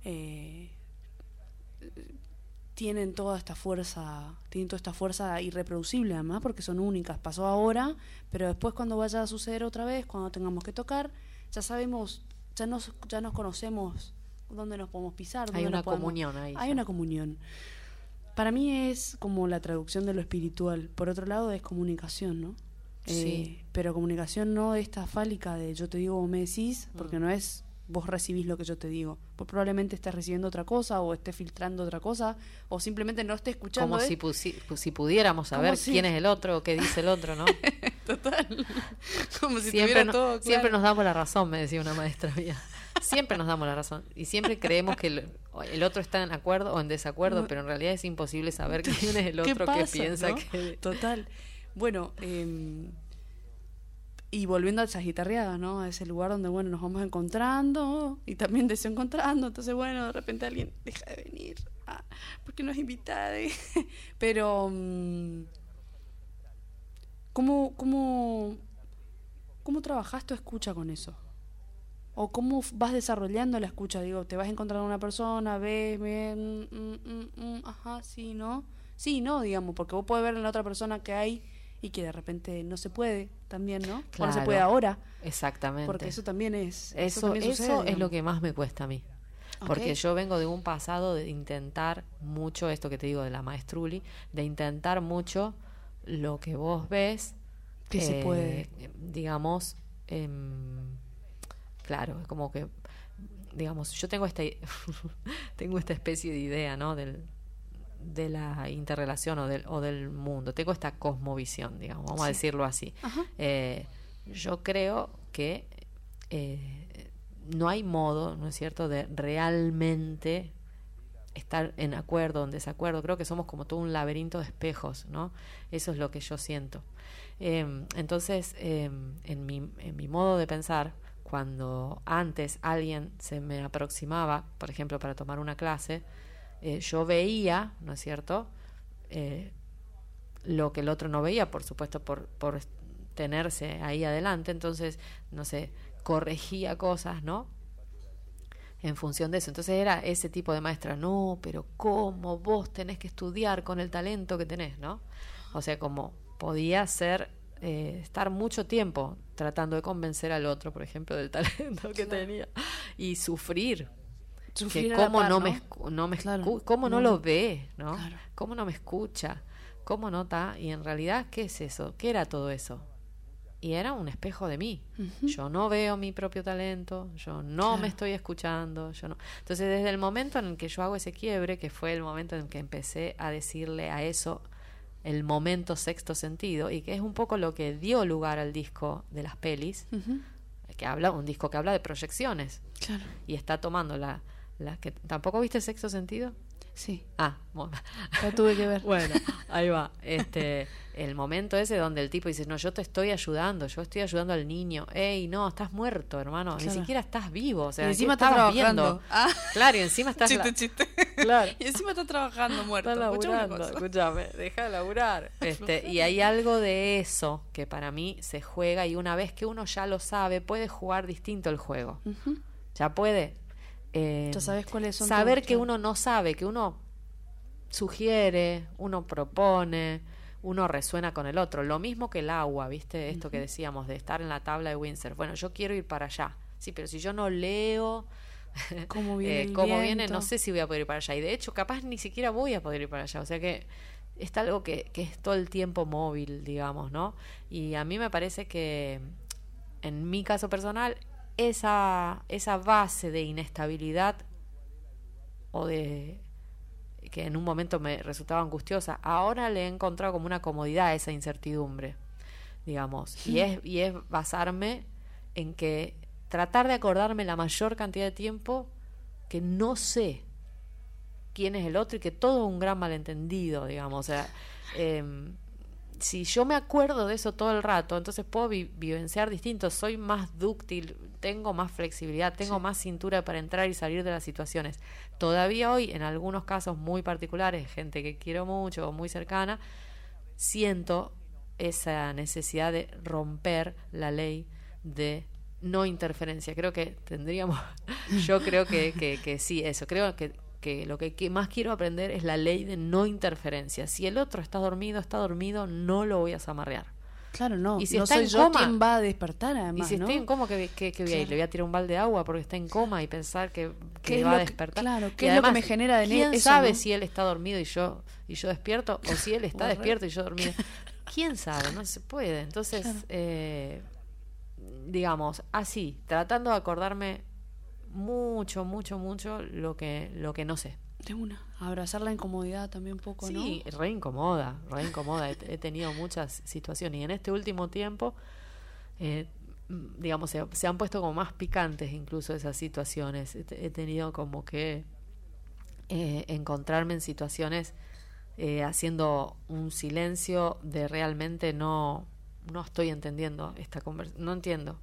eh, tienen toda esta fuerza, tienen toda esta fuerza irreproducible además, porque son únicas. Pasó ahora, pero después cuando vaya a suceder otra vez, cuando tengamos que tocar, ya sabemos, ya nos, ya nos conocemos dónde nos podemos pisar. Hay una nos podemos- comunión ahí. Hay ya. una comunión. Para mí es como la traducción de lo espiritual. Por otro lado es comunicación, ¿no? Sí. Eh, pero comunicación no de esta fálica de yo te digo o me decís, porque Mm. no es vos recibís lo que yo te digo. Vos probablemente estés recibiendo otra cosa o estés filtrando otra cosa o simplemente no estés escuchando. Como si, pusi- si pudiéramos saber si- quién es el otro o qué dice el otro, ¿no? *laughs* Total. Como si siempre, no- todo claro. siempre nos damos la razón, me decía una maestra mía. Siempre nos damos la razón. Y siempre creemos que el, el otro está en acuerdo o en desacuerdo, No. pero en realidad es imposible saber quién es el ¿Qué otro que pasa, piensa no? que... Total. Bueno, eh, y volviendo a esas ¿no? A ese lugar donde, bueno, nos vamos encontrando y también desencontrando. Entonces, bueno, de repente alguien deja de venir ah, porque nos invita. *laughs* Pero, mm, ¿cómo, cómo, ¿cómo trabajas tu escucha con eso? ¿O cómo vas desarrollando la escucha? Digo, te vas encontrando una persona, ves, ves, mm, mm, mm, mm, ajá, sí, ¿no? Sí, no, digamos, porque vos podés ver en la otra persona que hay y que de repente no se puede también, ¿no? O no se Claro. puede ahora, Exactamente. porque eso también es... Eso, también eso es lo que más me cuesta a mí. Porque yo vengo de un pasado de intentar mucho, esto que te digo de la maestruli, de intentar mucho lo que vos ves. Que se eh, puede. Digamos, em, claro, es como que, digamos, yo tengo esta, *laughs* tengo esta especie de idea, ¿no? Del, de la interrelación o del, o del mundo. Tengo esta cosmovisión, digamos, vamos a decirlo así. Eh, yo creo que eh, no hay modo, ¿no es cierto?, de realmente estar en acuerdo o en desacuerdo. Creo que somos como todo un laberinto de espejos, ¿no? Eso es lo que yo siento. Eh, entonces, eh, en, mi, en mi modo de pensar, cuando antes alguien se me aproximaba, por ejemplo, para tomar una clase, eh, yo veía, ¿no es cierto?, eh, lo que el otro no veía, por supuesto, por, por tenerse ahí adelante, entonces, no sé, corregía cosas, ¿no? En función de eso. Entonces era ese tipo de maestra, no, pero ¿cómo vos tenés que estudiar con el talento que tenés, ¿no? O sea, como podía ser, eh, estar mucho tiempo tratando de convencer al otro, por ejemplo, del talento que tenía, y sufrir, Sufrir que cómo par, no, ¿no? me no me Claro. cómo no, No, lo ve, ¿no? Claro. Cómo no me escucha, cómo no está y en realidad qué es eso, qué era todo eso. Y era un espejo de mí. Yo no veo mi propio talento, yo no Claro. me estoy escuchando, yo no. Entonces, desde el momento en el que yo hago ese quiebre, que fue el momento en que empecé a decirle a eso el momento sexto sentido y que es un poco lo que dio lugar al disco de las pelis, que habla un disco que habla de proyecciones Claro, y está tomando la, que tampoco viste sexto sentido sí, ah bueno, tuve que ver. *laughs* bueno ahí va este el momento ese donde el tipo dice no yo te estoy ayudando yo estoy ayudando al niño ey no estás muerto hermano ni siquiera estás vivo o sea Y ¿qué encima estás trabajando. viendo Ah. claro y encima *laughs* estás chiste, chiste. claro *laughs* Y encima está trabajando muerto. Está Escuchame una laburando, escúchame, deja de laburar. Este, y hay algo de eso que para mí se juega y una vez que uno ya lo sabe, puede jugar distinto el juego. Ya puede. Eh, Ya sabes cuáles son Saber que uno no sabe, que uno sugiere, uno propone, uno resuena con el otro. Lo mismo que el agua, ¿viste? Esto que decíamos de estar en la tabla de Windsurf. Bueno, yo quiero ir para allá. Sí, pero si yo no leo *laughs* Cómo viene eh, cómo viene, no sé si voy a poder ir para allá. Y de hecho, capaz ni siquiera voy a poder ir para allá. O sea que está algo que, que es todo el tiempo móvil, digamos, ¿no? Y a mí me parece que, en mi caso personal, esa, esa base de inestabilidad o de que en un momento me resultaba angustiosa, ahora le he encontrado como una comodidad a esa incertidumbre, digamos. Y es, y es basarme en que tratar de acordarme la mayor cantidad de tiempo que no sé quién es el otro y que todo es un gran malentendido, digamos. O sea, em, si yo me acuerdo de eso todo el rato, entonces puedo vivenciar distinto, soy más dúctil, tengo más flexibilidad, tengo más cintura para entrar y salir de las situaciones. Todavía hoy, en algunos casos muy particulares, gente que quiero mucho o muy cercana, siento esa necesidad de romper la ley de no interferencia. Creo que tendríamos, *laughs* yo creo que, que, que sí, eso, creo que que lo que, más quiero aprender es la ley de no interferencia. Si el otro está dormido, está dormido, no lo voy a zamarrear. Claro, no. Y si no está soy en yo coma, quien va a despertar, además, Y si ¿no? estoy en coma, ¿qué, qué, qué voy a ir? Le voy a tirar un balde de agua porque está en coma y pensar que, ¿Qué que va a que- despertar. claro, Y qué es lo que me genera en ¿Quién eso, sabe no? si él está dormido y yo y yo despierto o si él está *laughs* despierto y yo dormido? *laughs* ¿Quién sabe? No se puede. Entonces, Claro. eh, digamos, así, tratando de acordarme mucho, mucho, mucho lo que, lo que no sé. De una. Abrazar la incomodidad también un poco, ¿no? Sí, re incomoda, re incomoda. He, he tenido muchas situaciones y en este último tiempo, eh, digamos, se, se han puesto como más picantes incluso esas situaciones. He tenido como que eh, encontrarme en situaciones eh, haciendo un silencio de realmente no, no estoy entendiendo esta conversación, no entiendo.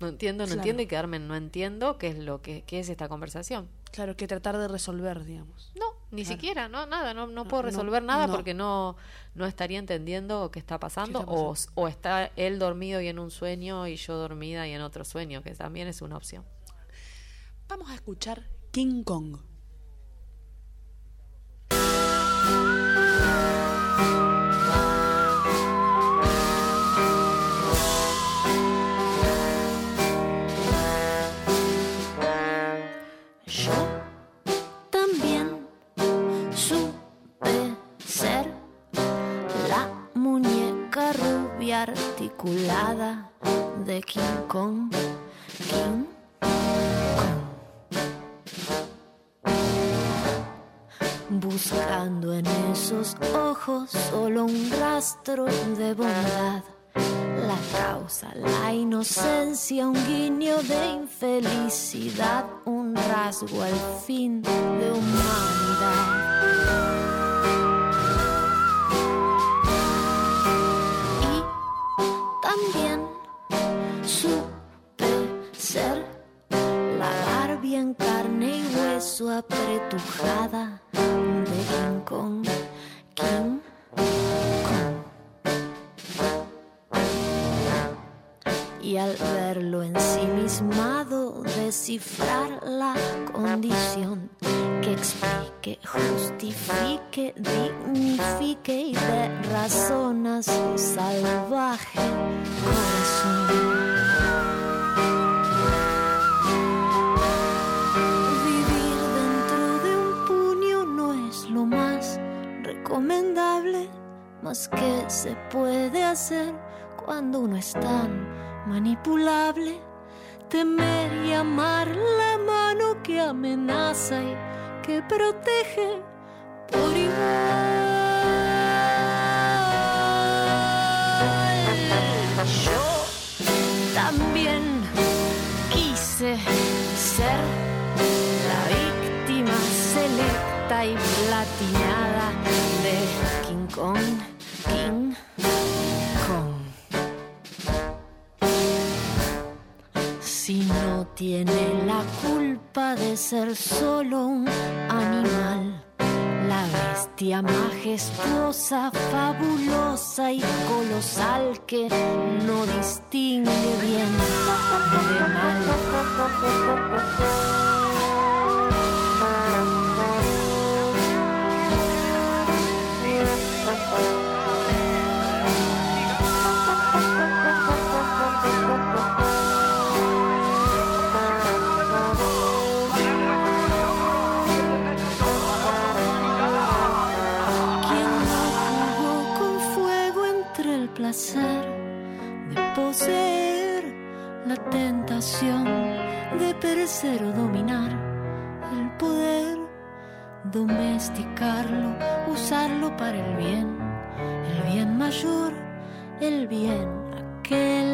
No entiendo, no Claro. entiendo y quedarme en no entiendo qué es lo que qué es esta conversación. Claro, que tratar de resolver, digamos. No, ni Claro. siquiera, no, nada, no, no No, puedo no, resolver nada no. porque no, no estaría entendiendo qué está pasando, está O, o está él dormido y en un sueño y yo dormida y en otro sueño, que también es una opción. Vamos a escuchar King Kong. De King Kong. King Kong. Buscando en esos ojos solo un rastro de bondad. La causa, la inocencia, un guiño de infelicidad, un rasgo al fin de humanidad. Apretujada de King Kong. King Kong. y al verlo ensimismado descifrar la condición que explique, justifique, dignifique y dé razón a su salvaje corazón. Más que se puede hacer cuando uno es tan manipulable. Temer y amar la mano que amenaza y que protege por igual. Yo también quise ser la víctima selecta y platinada de King Kong, Si no tiene la culpa de ser solo un animal, la bestia majestuosa, fabulosa y colosal que no distingue bien de mal. de poseer, la tentación de perecer o dominar, el poder domesticarlo, usarlo para el bien, el bien mayor, el bien aquel.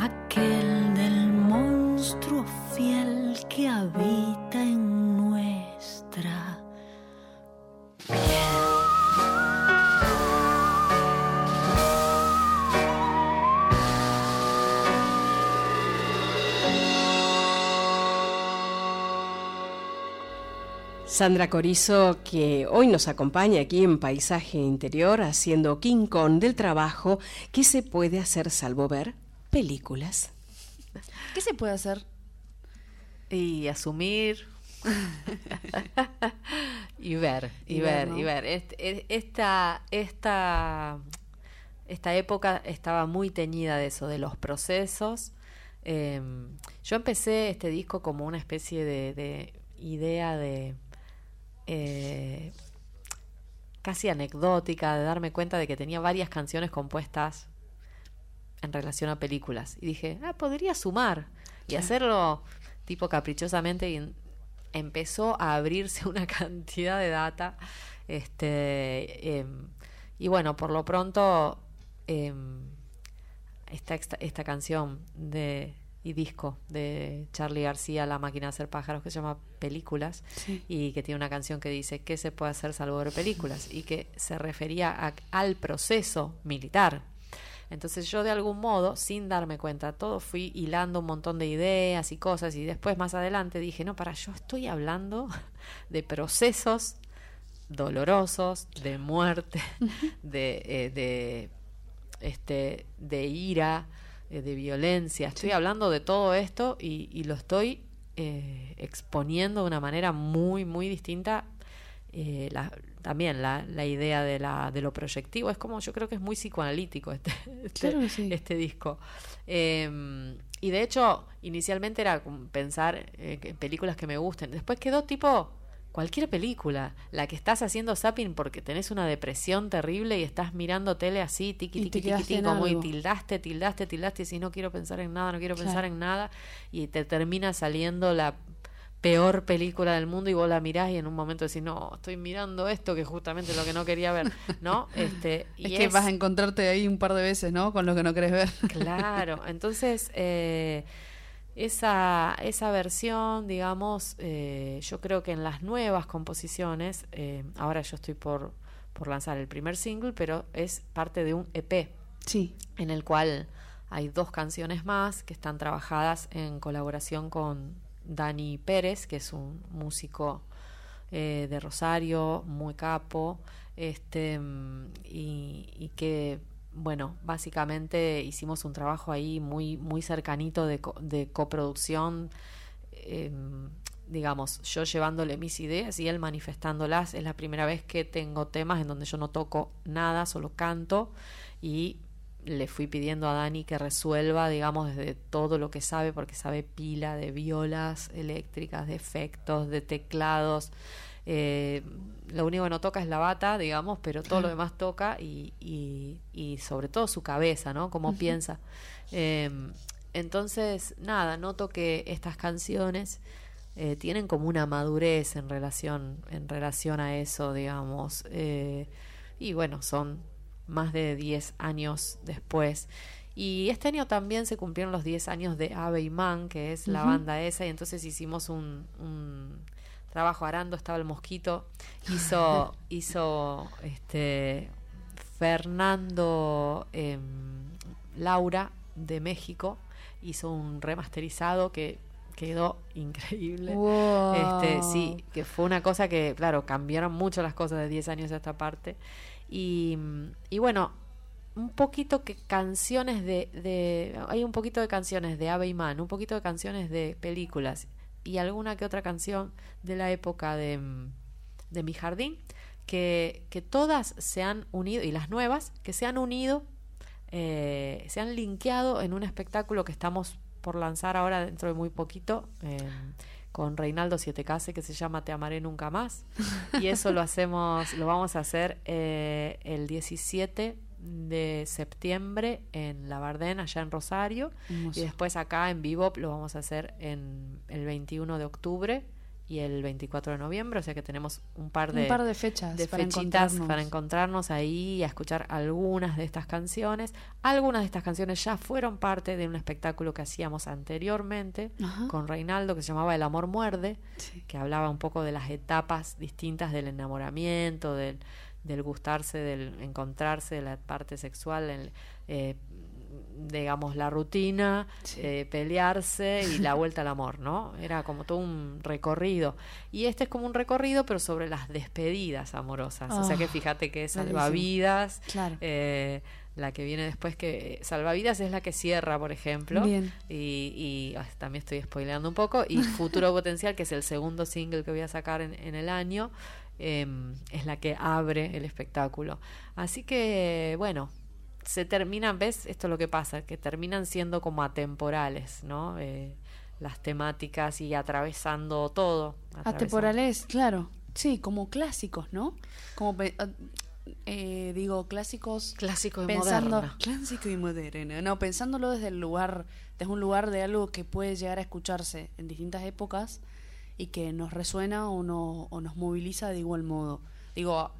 Aquel del monstruo fiel que habita en nuestra Sandra Corizo, que hoy nos acompaña aquí en Paisaje Interior haciendo King Kong del trabajo, ¿qué se puede hacer salvo ver películas? *laughs* ¿Qué se puede hacer? Y asumir. *laughs* y ver, y, ver, y ver. esta, esta, esta época estaba muy teñida de eso, de los procesos. Em, yo empecé este disco como una especie de idea de eh, casi anecdótica de darme cuenta de que tenía varias canciones compuestas en relación a películas. Y dije, ah, podría sumar y hacerlo tipo caprichosamente y empezó a abrirse *laughs* una cantidad de data. Este, em, y bueno, por lo pronto, em, esta, esta canción de y disco de Charlie García, La máquina de hacer pájaros, que se llama Películas, y que tiene una canción que dice, ¿qué se puede hacer salvo ver películas? Y que se refería al proceso militar. Entonces yo de algún modo, sin darme cuenta, todo fui hilando un montón de ideas y cosas, y después más adelante dije, no, para, yo estoy hablando *laughs* de procesos dolorosos, de muerte, de, eh, de, este, de ira, eh, de violencia. Estoy hablando de todo esto y, lo estoy eh, exponiendo de una manera muy, muy distinta. Eh, también la, la, idea de, la, de lo proyectivo es como yo creo que es muy psicoanalítico este, este, este disco. Em, y de hecho, inicialmente era pensar en películas que me gusten. Después quedó tipo cualquier película, la que estás haciendo zapping porque tenés una depresión terrible y estás mirando tele así, tiqui, tiqui, tiqui, tiqui, como y tildaste, tildaste, tildaste, y si no quiero pensar en nada, no quiero pensar en nada, y te termina saliendo la peor película del mundo y vos la mirás y en un momento decís, no, estoy mirando esto que justamente es lo que no quería ver, ¿no? *laughs* Este, y es que vas a encontrarte ahí un par de veces, ¿no? Con lo que no querés ver. Claro, entonces... Eh, esa, esa versión, digamos, eh, yo creo que en las nuevas composiciones, eh, ahora yo estoy por, por lanzar el primer single, pero es parte de un EP. Sí. En el cual hay dos canciones más que están trabajadas en colaboración con Dani Pérez, que es un músico eh, de Rosario, muy capo, este, y, y que bueno, básicamente hicimos un trabajo ahí muy, muy cercanito de, de coproducción, em, digamos, yo llevándole mis ideas y él manifestándolas. Es la primera vez que tengo temas en donde yo no toco nada, solo canto y le fui pidiendo a Dani que resuelva, digamos, desde todo lo que sabe, porque sabe pila de violas eléctricas, de efectos, de teclados, eh, lo único que no toca es la bata, digamos, pero todo lo demás toca y, y, sobre todo su cabeza, ¿no? Cómo piensa. Em, entonces, nada, noto que estas canciones eh, tienen como una madurez en relación, en relación a eso, digamos. Eh, y bueno, son más de 10 años después. Y este año también se cumplieron los 10 años de Ave y Man, que es la banda esa, y entonces hicimos un trabajo arando, estaba el mosquito, hizo, *laughs* hizo este Fernando em, Laura de México, hizo un remasterizado que quedó increíble. Este, sí, que fue una cosa que, claro, cambiaron mucho las cosas de 10 años a esta parte. Y, y bueno, un poquito que canciones de, de, hay un poquito de canciones de Ave y Man, un poquito de canciones de películas y alguna que otra canción de la época de, mm, de mi jardín, que, que, todas se han unido, y las nuevas, que se han unido, eh, se han linkeado en un espectáculo que estamos por lanzar ahora dentro de muy poquito. con Reinaldo Siete Case que se llama Te amaré nunca más y eso lo hacemos lo vamos a hacer eh, el 17 de septiembre en La Bardén, allá en Rosario. Y después acá en Vivo lo vamos a hacer en el 21 de octubre y el 24 de noviembre, o sea que tenemos un par de, un par de fechas de para encontrarnos. para encontrarnos ahí y a escuchar algunas de estas canciones. Algunas de estas canciones ya fueron parte de un espectáculo que hacíamos anteriormente con Reinaldo que se llamaba El amor muerde, que hablaba un poco de las etapas distintas del enamoramiento, del del gustarse, del encontrarse, de la parte sexual, eh, digamos, la rutina, eh, pelearse y la vuelta al amor, ¿no? Era como todo un recorrido. Y este es como un recorrido, pero sobre las despedidas amorosas. o sea que ah, fíjate que es salvavidas, claro. eh, la que viene después que Salvavidas es la que cierra, por ejemplo. Bien. Y, ah, también estoy spoileando un poco. Y *laughs* Futuro Potencial, que es el segundo single que voy a sacar en, el año, em, es la que abre el espectáculo. Así que, bueno, se terminan, ¿ves? Esto es lo que pasa, que terminan siendo como atemporales, ¿no? Eh, las temáticas y atravesando todo. Atemporales, claro. Sí, como clásicos, ¿no? Como ah, eh, digo, clásicos. Clásico y pensando, Clásico y moderno. No, pensándolo desde el lugar, desde un lugar de algo que puede llegar a escucharse en distintas épocas y que nos resuena o, no, o nos moviliza de igual modo. Digo,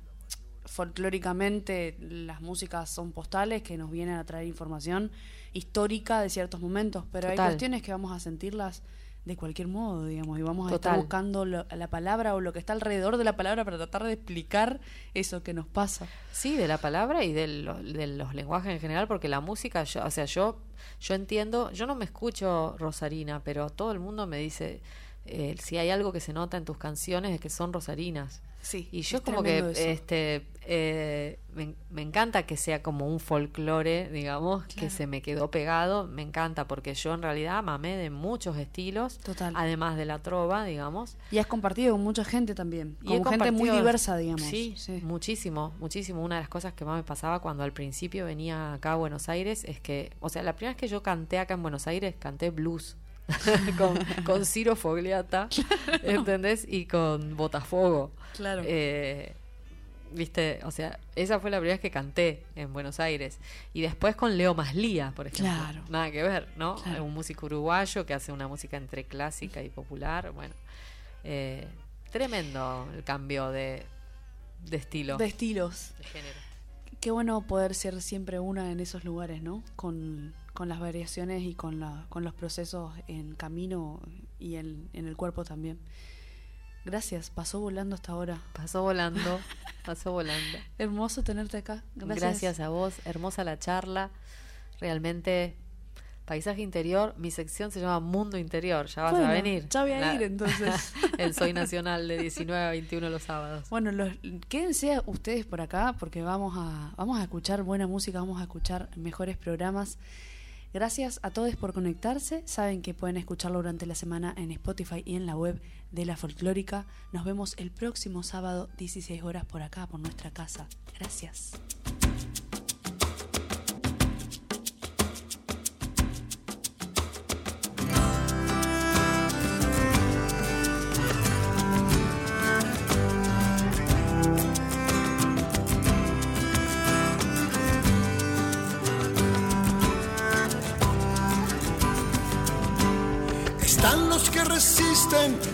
folclóricamente las músicas son postales que nos vienen a traer información histórica de ciertos momentos, pero hay cuestiones que vamos a sentirlas de cualquier modo, digamos, y vamos a estar buscando la palabra o lo que está alrededor de la palabra para tratar de explicar eso que nos pasa. Sí, de la palabra y de, de los lenguajes en general, porque la música, yo, o sea, yo, yo entiendo, yo no me escucho Rosarina, pero todo el mundo me dice, eh, si hay algo que se nota en tus canciones es que son rosarinas. Sí, y yo como que este eh, me, encanta que sea como un folclore, digamos, que se me quedó pegado. Me encanta porque yo en realidad mamé de muchos estilos, Total. además de la trova, digamos. Y has compartido con mucha gente también, y con gente muy diversa, digamos. Sí, sí, muchísimo, muchísimo. Una de las cosas que más me pasaba cuando al principio venía acá a Buenos Aires es que, o sea, la primera vez que yo canté acá en Buenos Aires, canté blues. *laughs* con, con Ciro Fogliata, *laughs* ¿entendés? Y con Botafogo. Claro. Eh, Viste, o sea, esa fue la primera vez que canté en Buenos Aires. Y después con Leo Maslía, por ejemplo. Claro. Nada que ver, ¿no? Un músico uruguayo que hace una música entre clásica y popular. Bueno, eh, tremendo el cambio de, de estilo. De estilos. De género. Qué bueno poder ser siempre una en esos lugares, ¿no? Con, con las variaciones y con, la, con los procesos en camino y en, en el cuerpo también. Gracias, pasó volando hasta ahora. Pasó volando, pasó volando. *laughs* Hermoso tenerte acá. Gracias. Gracias a vos, hermosa la charla. Realmente, paisaje interior, mi sección se llama Mundo Interior, ya vas a venir. Ya voy a ir entonces. *laughs* el Soy Nacional de 19 a 21 los sábados. Bueno, los, quédense ustedes por acá porque vamos a, vamos a escuchar buena música, vamos a escuchar mejores programas. Gracias a todos por conectarse. Saben que pueden escucharlo durante la semana en Spotify y en la web de la folclórica. Nos vemos el próximo sábado, 16 horas por acá, por nuestra casa. Gracias.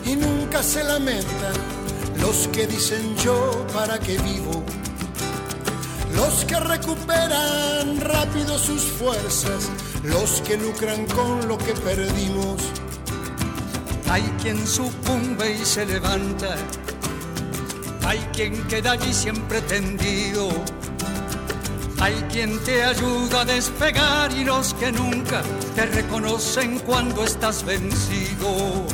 Y nunca se lamentan, los que dicen yo para qué vivo, los que recuperan rápido sus fuerzas, los que lucran con lo que perdimos. Hay quien sucumbe y se levanta, hay quien queda allí siempre tendido. Hay quien te ayuda a despegar y los que nunca te reconocen cuando estás vencido.